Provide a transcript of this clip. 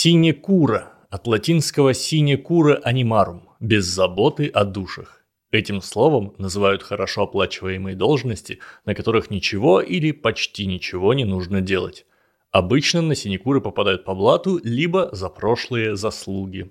Синекура от латинского синекура анимарум – без заботы о душах. Этим словом называют хорошо оплачиваемые должности, на которых ничего или почти ничего не нужно делать. Обычно на синекуры попадают по блату, либо за прошлые заслуги.